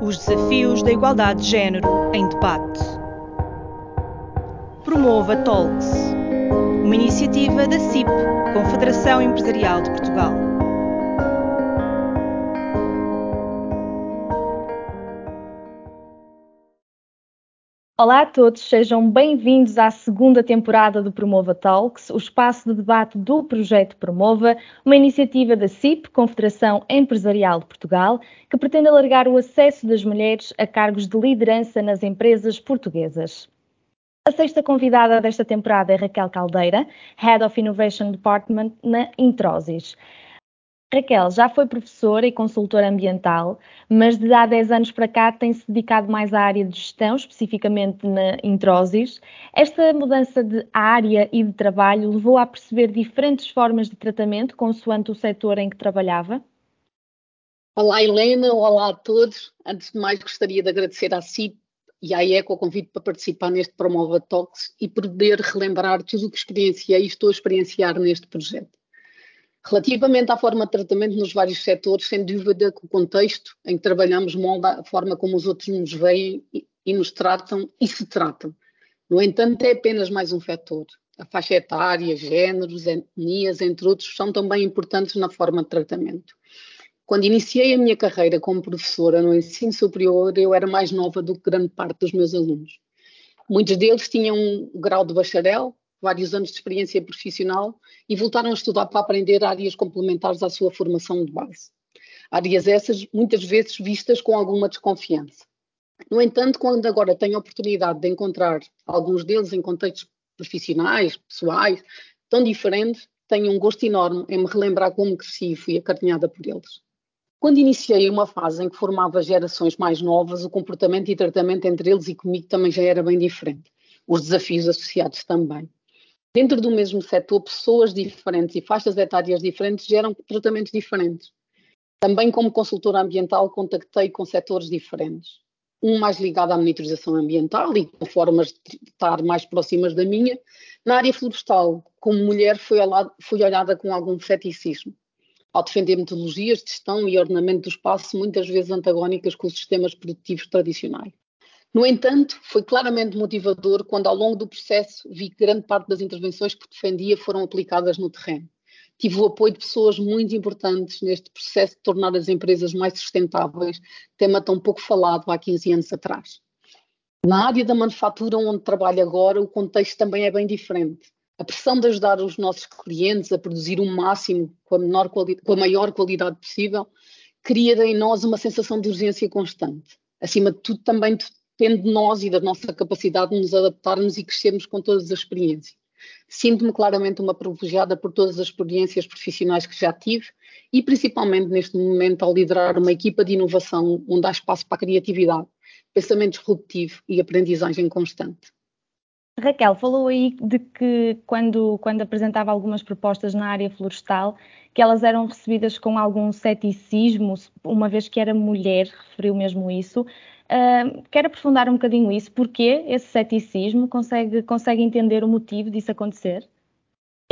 Os desafios da igualdade de género em debate. Promova Talks, uma iniciativa da CIP, Confederação Empresarial de Portugal. Olá a todos, sejam bem-vindos à segunda temporada do Promova Talks, o espaço de debate do projeto Promova, uma iniciativa da CIP, Confederação Empresarial de Portugal, que pretende alargar o acesso das mulheres a cargos de liderança nas empresas portuguesas. A sexta convidada desta temporada é Raquel Caldeira, Head of Innovation Department na Introsis. Raquel já foi professora e consultora ambiental, mas de há 10 anos para cá tem-se dedicado mais à área de gestão, especificamente na Introsis. Esta mudança de área e de trabalho levou a perceber diferentes formas de tratamento consoante o setor em que trabalhava? Olá Helena, olá a todos. Antes de mais gostaria de agradecer à CIP e à ECO o convite para participar neste Promova Talks e poder relembrar tudo o que experienciei e estou a experienciar neste projeto. Relativamente à forma de tratamento nos vários setores, sem dúvida que o contexto em que trabalhamos molda a forma como os outros nos veem e, nos tratam e se tratam. No entanto, é apenas mais um fator. A faixa etária, géneros, etnias, entre outros, são também importantes na forma de tratamento. Quando iniciei a minha carreira como professora no ensino superior, eu era mais nova do que grande parte dos meus alunos. Muitos deles tinham um grau de bacharel, vários anos de experiência profissional e voltaram a estudar para aprender áreas complementares à sua formação de base. Áreas essas muitas vezes vistas com alguma desconfiança. No entanto, quando agora tenho a oportunidade de encontrar alguns deles em contextos profissionais, pessoais, tão diferentes, tenho um gosto enorme em me relembrar como cresci e fui acarinhada por eles. Quando iniciei uma fase em que formava gerações mais novas, o comportamento e tratamento entre eles e comigo também já era bem diferente. Os desafios associados também dentro do mesmo setor, pessoas diferentes e faixas etárias diferentes geram tratamentos diferentes. Também, como consultora ambiental, contactei com setores diferentes. Um mais ligado à monitorização ambiental e com formas de estar mais próximas da minha. Na área florestal, como mulher, fui, fui olhada com algum ceticismo, ao defender metodologias de gestão e ordenamento do espaço muitas vezes antagónicas com os sistemas produtivos tradicionais. No entanto, foi claramente motivador quando, ao longo do processo, vi que grande parte das intervenções que defendia foram aplicadas no terreno. Tive o apoio de pessoas muito importantes neste processo de tornar as empresas mais sustentáveis, tema tão pouco falado há 15 anos atrás. Na área da manufatura, onde trabalho agora, o contexto também é bem diferente. A pressão de ajudar os nossos clientes a produzir o máximo com a, menor com a maior qualidade possível cria em nós uma sensação de urgência constante. Acima de tudo, também depende de nós e da nossa capacidade de nos adaptarmos e crescermos com todas as experiências. Sinto-me claramente uma privilegiada por todas as experiências profissionais que já tive e principalmente neste momento ao liderar uma equipa de inovação onde há espaço para a criatividade, pensamento disruptivo e aprendizagem constante. Raquel, falou aí de que quando, quando apresentava algumas propostas na área florestal, que elas eram recebidas com algum ceticismo, uma vez que era mulher, referiu mesmo isso. Uh, quer aprofundar um bocadinho isso? Porquê esse ceticismo? Consegue, consegue entender o motivo disso acontecer?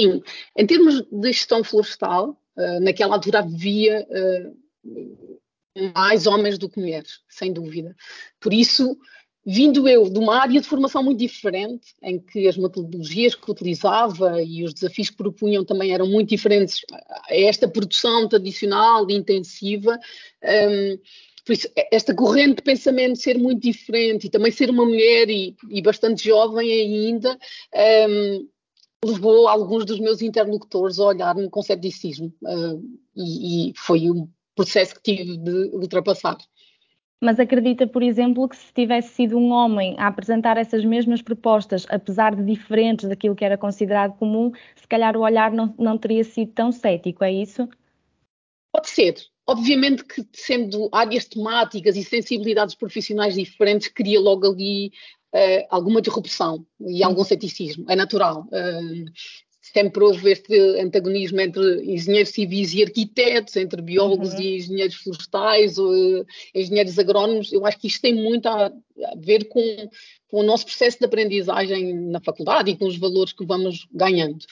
Sim, em termos de gestão florestal, uh, naquela altura havia uh, mais homens do que mulheres, sem dúvida. Por isso, vindo eu de uma área de formação muito diferente, em que as metodologias que utilizava e os desafios que propunham também eram muito diferentes a esta produção tradicional e intensiva, um, por isso, esta corrente de pensamento ser muito diferente e também ser uma mulher e, e bastante jovem ainda, um, levou alguns dos meus interlocutores a olhar-me com ceticismo uh, e, e, foi um processo que tive de ultrapassar. Mas acredita, por exemplo, que se tivesse sido um homem a apresentar essas mesmas propostas, apesar de diferentes daquilo que era considerado comum, se calhar o olhar não, não teria sido tão cético, é isso? Pode ser, Obviamente que sendo áreas temáticas e sensibilidades profissionais diferentes, cria logo ali uh, alguma disrupção e algum ceticismo, é natural. Uh, sempre houve este antagonismo entre engenheiros civis e arquitetos, entre biólogos uhum. e engenheiros florestais, ou, uh, engenheiros agrónomos. Eu acho que isto tem muito a, a ver com, com, o nosso processo de aprendizagem na faculdade e com os valores que vamos ganhando.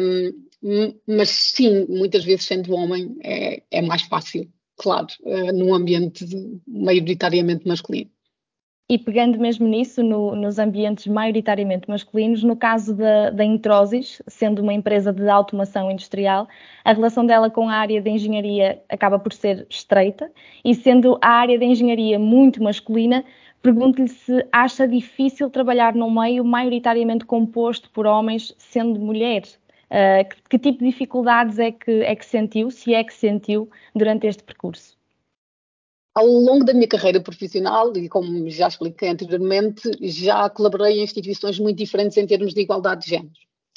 Um, mas sim, muitas vezes sendo homem é, é mais fácil claro, uh, num ambiente maioritariamente masculino. E pegando mesmo nisso, no, nos ambientes maioritariamente masculinos, no caso da, da Introsis, sendo uma empresa de automação industrial, a relação dela com a área de engenharia acaba por ser estreita, e sendo a área de engenharia muito masculina, pergunto-lhe se acha difícil trabalhar num meio maioritariamente composto por homens, sendo mulher. Uh, que, que, tipo de dificuldades é que, é que sentiu, se é que sentiu, durante este percurso? Ao longo da minha carreira profissional, e como já expliquei anteriormente, já colaborei em instituições muito diferentes em termos de igualdade de género.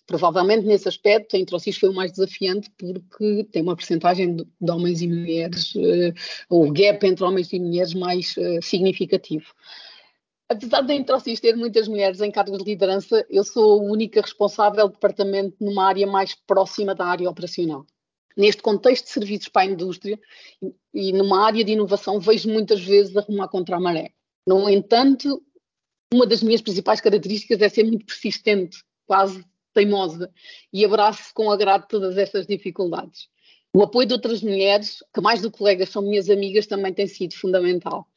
Provavelmente nesse aspecto a Introcis foi o mais desafiante porque tem uma percentagem de, homens e mulheres, uh, o gap entre homens e mulheres mais uh, significativo. Apesar da Introcis ter muitas mulheres em cargos de liderança, eu sou a única responsável do departamento numa área mais próxima da área operacional neste contexto de serviços para a indústria e numa área de inovação, vejo muitas vezes arrumar contra a maré. No entanto, uma das minhas principais características é ser muito persistente, quase teimosa, e abraço com agrado todas estas dificuldades. O apoio de outras mulheres, que mais do que colegas são minhas amigas, também tem sido fundamental.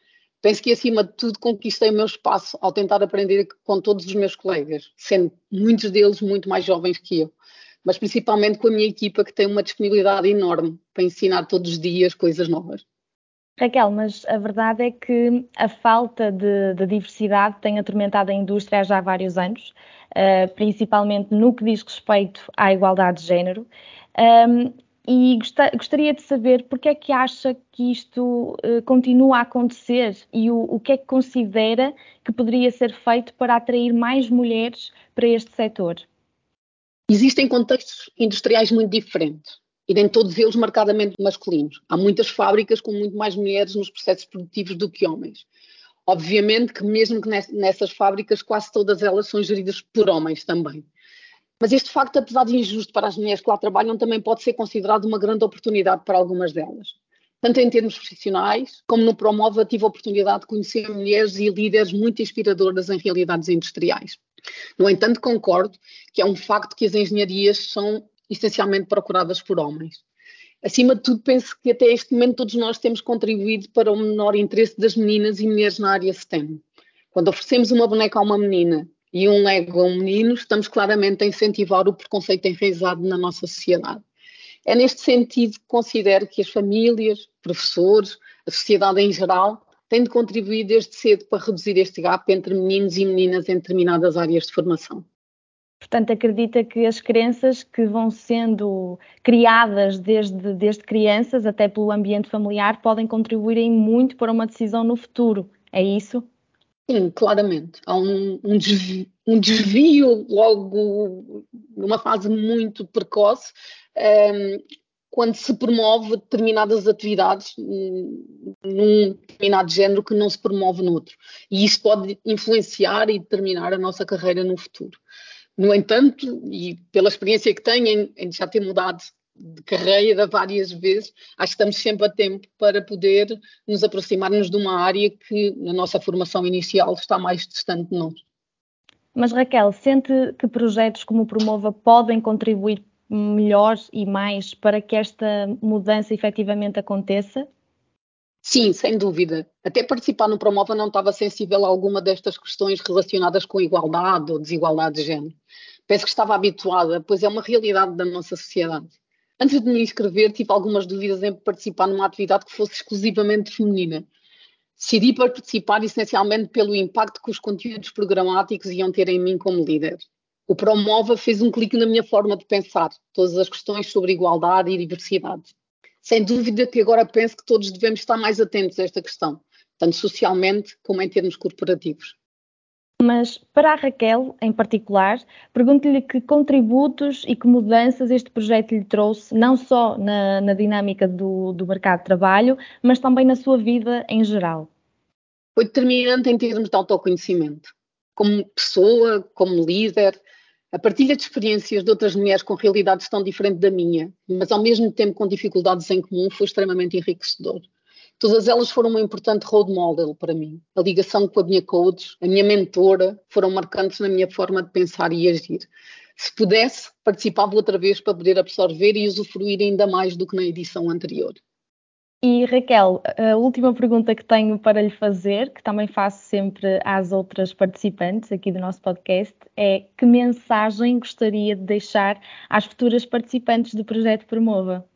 Penso que, acima de tudo, conquistei o meu espaço ao tentar aprender com todos os meus colegas, sendo muitos deles muito mais jovens que eu mas principalmente com a minha equipa que tem uma disponibilidade enorme para ensinar todos os dias coisas novas. Raquel, mas a verdade é que a falta de, de diversidade tem atormentado a indústria há já vários anos, uh, principalmente no que diz respeito à igualdade de género. Um, e gostaria de saber porque é que acha que isto uh, continua a acontecer e o, o que é que considera que poderia ser feito para atrair mais mulheres para este setor. Existem contextos industriais muito diferentes e nem todos eles marcadamente masculinos. Há muitas fábricas com muito mais mulheres nos processos produtivos do que homens. Obviamente que mesmo que nessas fábricas quase todas elas são geridas por homens também. Mas este facto, apesar de injusto para as mulheres que lá trabalham, também pode ser considerado uma grande oportunidade para algumas delas. Tanto em termos profissionais, como no Promova, tive a oportunidade de conhecer mulheres e líderes muito inspiradoras em realidades industriais. No entanto, concordo que é um facto que as engenharias são essencialmente procuradas por homens. Acima de tudo, penso que até este momento todos nós temos contribuído para o menor interesse das meninas e mulheres na área STEM. Quando oferecemos uma boneca a uma menina e um Lego a um menino, estamos claramente a incentivar o preconceito enraizado na nossa sociedade. É neste sentido que considero que as famílias, professores, a sociedade em geral, tem de contribuir desde cedo para reduzir este gap entre meninos e meninas em determinadas áreas de formação. Portanto, acredita que as crenças que vão sendo criadas desde, desde crianças, até pelo ambiente familiar, podem contribuir muito para uma decisão no futuro. É isso? Sim, claramente. Há um, um, desvio, um desvio, logo numa fase muito precoce, um, ehm, quando se promove determinadas atividades num determinado género que não se promove noutro. E isso pode influenciar e determinar a nossa carreira no futuro. No entanto, e pela experiência que tenho em, em já ter mudado de carreira várias vezes, acho que estamos sempre a tempo para poder nos aproximarmos de uma área que na nossa formação inicial está mais distante de nós. Mas Raquel, sente que projetos como o Promova podem contribuir melhor e mais para que esta mudança efetivamente aconteça? Sim, sem dúvida. Até participar no Promova não estava sensível a alguma destas questões relacionadas com igualdade ou desigualdade de género. Penso que estava habituada, pois é uma realidade da nossa sociedade. Antes de me inscrever, tive algumas dúvidas em participar numa atividade que fosse exclusivamente feminina. Decidi participar essencialmente pelo impacto que os conteúdos programáticos iam ter em mim como líder o Promova fez um clique na minha forma de pensar, todas as questões sobre igualdade e diversidade. Sem dúvida que agora penso que todos devemos estar mais atentos a esta questão, tanto socialmente como em termos corporativos. Mas para a Raquel, em particular, pergunto-lhe que contributos e que mudanças este projeto lhe trouxe, não só na, na dinâmica do, do mercado de trabalho, mas também na sua vida em geral. Foi determinante em termos de autoconhecimento. Como pessoa, como líder, a partilha de experiências de outras mulheres com realidades tão diferentes da minha, mas ao mesmo tempo com dificuldades em comum, foi extremamente enriquecedor. Todas elas foram uma importante role model para mim. A ligação com a minha coach, a minha mentora, foram marcantes na minha forma de pensar e agir. Se pudesse, participava outra vez para poder absorver e usufruir ainda mais do que na edição anterior. E Raquel, a última pergunta que tenho para lhe fazer, que também faço sempre às outras participantes aqui do nosso podcast, é que mensagem gostaria de deixar às futuras participantes do projeto Promova?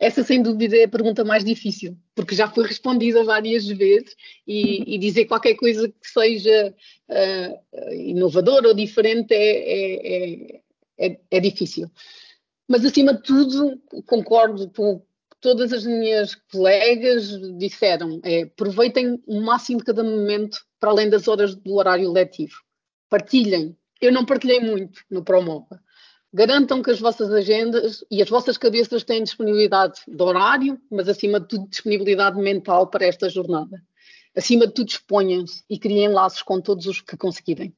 Essa, sem dúvida, é a pergunta mais difícil, porque já foi respondida várias vezes e, e dizer qualquer coisa que seja uh, inovador ou diferente é, é, é, é, difícil. Mas, acima de tudo, concordo com todas as minhas colegas disseram: é, aproveitem o máximo de cada momento para além das horas do horário letivo. Partilhem. Eu não partilhei muito no Promova Garantam que as vossas agendas e as vossas cabeças têm disponibilidade de horário, mas acima de tudo disponibilidade mental para esta jornada. Acima de tudo, exponham-se e criem laços com todos os que conseguirem.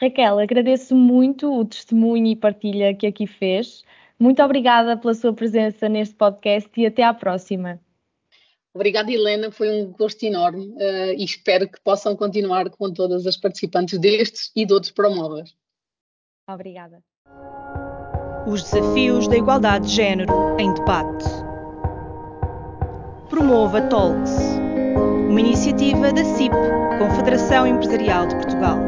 Raquel, agradeço muito o testemunho e partilha que aqui fez. Muito obrigada pela sua presença neste podcast e até à próxima. Obrigada, Helena, foi um gosto enorme uh, e espero que possam continuar com todas as participantes destes e de outros promóveis. Obrigada os desafios da igualdade de género em debate. Promova Talks, uma iniciativa da CIP, Confederação Empresarial de Portugal.